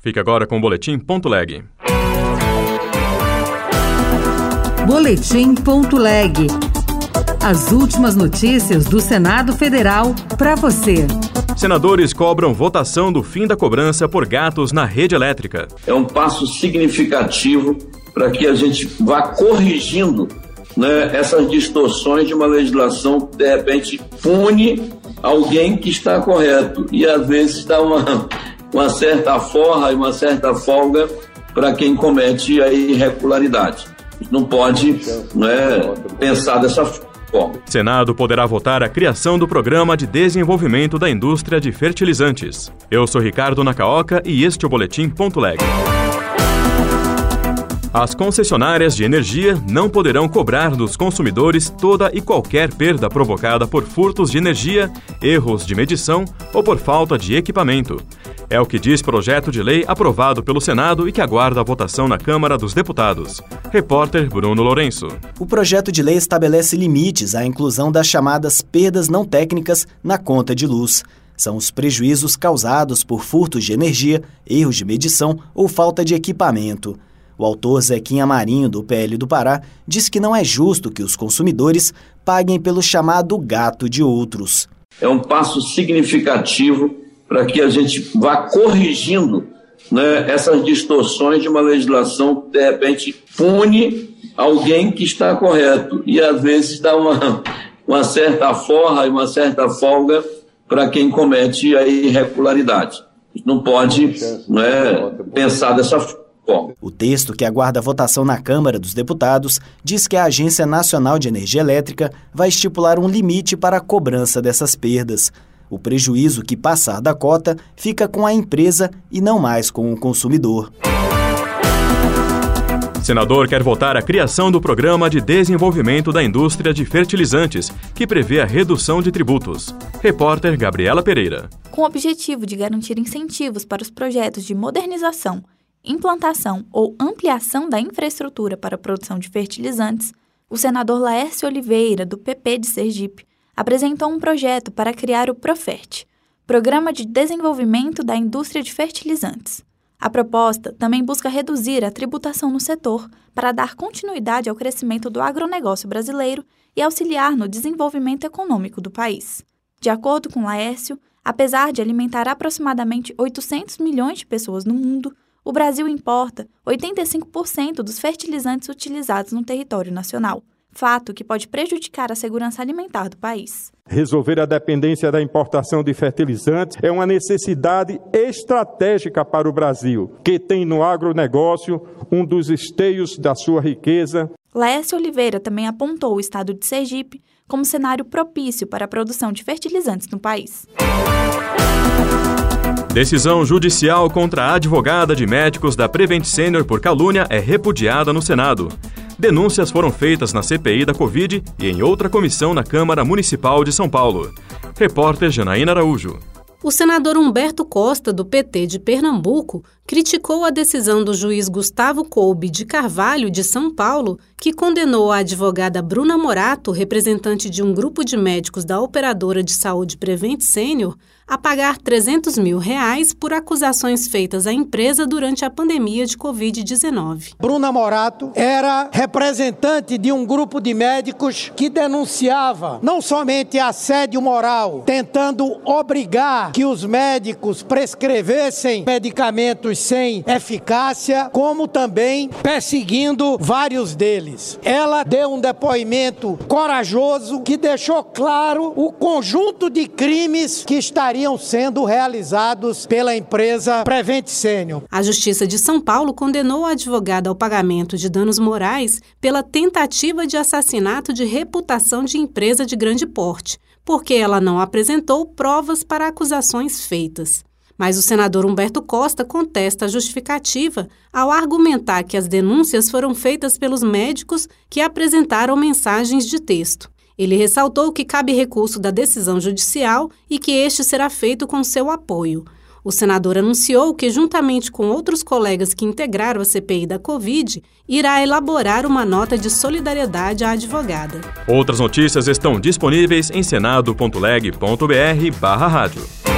Fique agora com o Boletim Ponto Leg. Boletim Ponto Leg. As últimas notícias do Senado Federal para você. Senadores cobram votação do fim da cobrança por gatos na rede elétrica. É um passo significativo para que a gente vá corrigindo né, essas distorções de uma legislação que, de repente, pune alguém que está correto e, às vezes, dá uma, uma certa forra e uma certa folga para quem comete a irregularidade. Não pode né, pensar dessa forma. Senado poderá votar a criação do Programa de Desenvolvimento da Indústria de Fertilizantes. Eu sou Ricardo Nacaoca e este é o Boletim Ponto Leg. As concessionárias de energia não poderão cobrar dos consumidores toda e qualquer perda provocada por furtos de energia, erros de medição ou por falta de equipamento. É o que diz projeto de lei aprovado pelo Senado e que aguarda a votação na Câmara dos Deputados. Repórter Bruno Lourenço. O projeto de lei estabelece limites à inclusão das chamadas perdas não técnicas na conta de luz. São os prejuízos causados por furtos de energia, erros de medição ou falta de equipamento. O autor Zequinha Marinho, do PL do Pará, diz que não é justo que os consumidores paguem pelo chamado gato de outros. É um passo significativo para que a gente vá corrigindo né, essas distorções de uma legislação que, de repente, pune alguém que está correto e, às vezes, dá uma, uma certa forra e uma certa folga para quem comete a irregularidade. Não pode né, pensar dessa forma. O texto que aguarda votação na Câmara dos Deputados diz que a Agência Nacional de Energia Elétrica vai estipular um limite para a cobrança dessas perdas. O prejuízo que passar da cota fica com a empresa e não mais com o consumidor. Senador quer votar a criação do Programa de Desenvolvimento da Indústria de Fertilizantes, que prevê a redução de tributos. Repórter Gabriela Pereira. Com o objetivo de garantir incentivos para os projetos de modernização implantação ou ampliação da infraestrutura para a produção de fertilizantes, o senador Laércio Oliveira, do PP de Sergipe, apresentou um projeto para criar o Profert, Programa de Desenvolvimento da Indústria de Fertilizantes. A proposta também busca reduzir a tributação no setor para dar continuidade ao crescimento do agronegócio brasileiro e auxiliar no desenvolvimento econômico do país. De acordo com Laércio, apesar de alimentar aproximadamente 800 milhões de pessoas no mundo, o Brasil importa 85% dos fertilizantes utilizados no território nacional, fato que pode prejudicar a segurança alimentar do país. Resolver a dependência da importação de fertilizantes é uma necessidade estratégica para o Brasil, que tem no agronegócio um dos esteios da sua riqueza. Laércio Oliveira também apontou o estado de Sergipe como cenário propício para a produção de fertilizantes no país. Decisão judicial contra a advogada de médicos da Prevent Senior por calúnia é repudiada no Senado. Denúncias foram feitas na CPI da Covid e em outra comissão na Câmara Municipal de São Paulo. Repórter Janaína Araújo. O senador Humberto Costa, do PT de Pernambuco, criticou a decisão do juiz Gustavo Coube de Carvalho, de São Paulo, que condenou a advogada Bruna Morato, representante de um grupo de médicos da operadora de saúde Prevent Senior, a pagar 300 mil reais por acusações feitas à empresa durante a pandemia de Covid-19. Bruna Morato era representante de um grupo de médicos que denunciava não somente assédio moral, tentando obrigar que os médicos prescrevessem medicamentos sem eficácia, como também perseguindo vários deles. Ela deu um depoimento corajoso que deixou claro o conjunto de crimes que estariam sendo realizados pela empresa Prevent Senior. A Justiça de São Paulo condenou a advogada ao pagamento de danos morais pela tentativa de assassinato de reputação de empresa de grande porte, porque ela não apresentou provas para acusações feitas. Mas o senador Humberto Costa contesta a justificativa ao argumentar que as denúncias foram feitas pelos médicos que apresentaram mensagens de texto. Ele ressaltou que cabe recurso da decisão judicial e que este será feito com seu apoio. O senador anunciou que, juntamente com outros colegas que integraram a CPI da Covid, irá elaborar uma nota de solidariedade à advogada. Outras notícias estão disponíveis em senado.leg.br/rádio.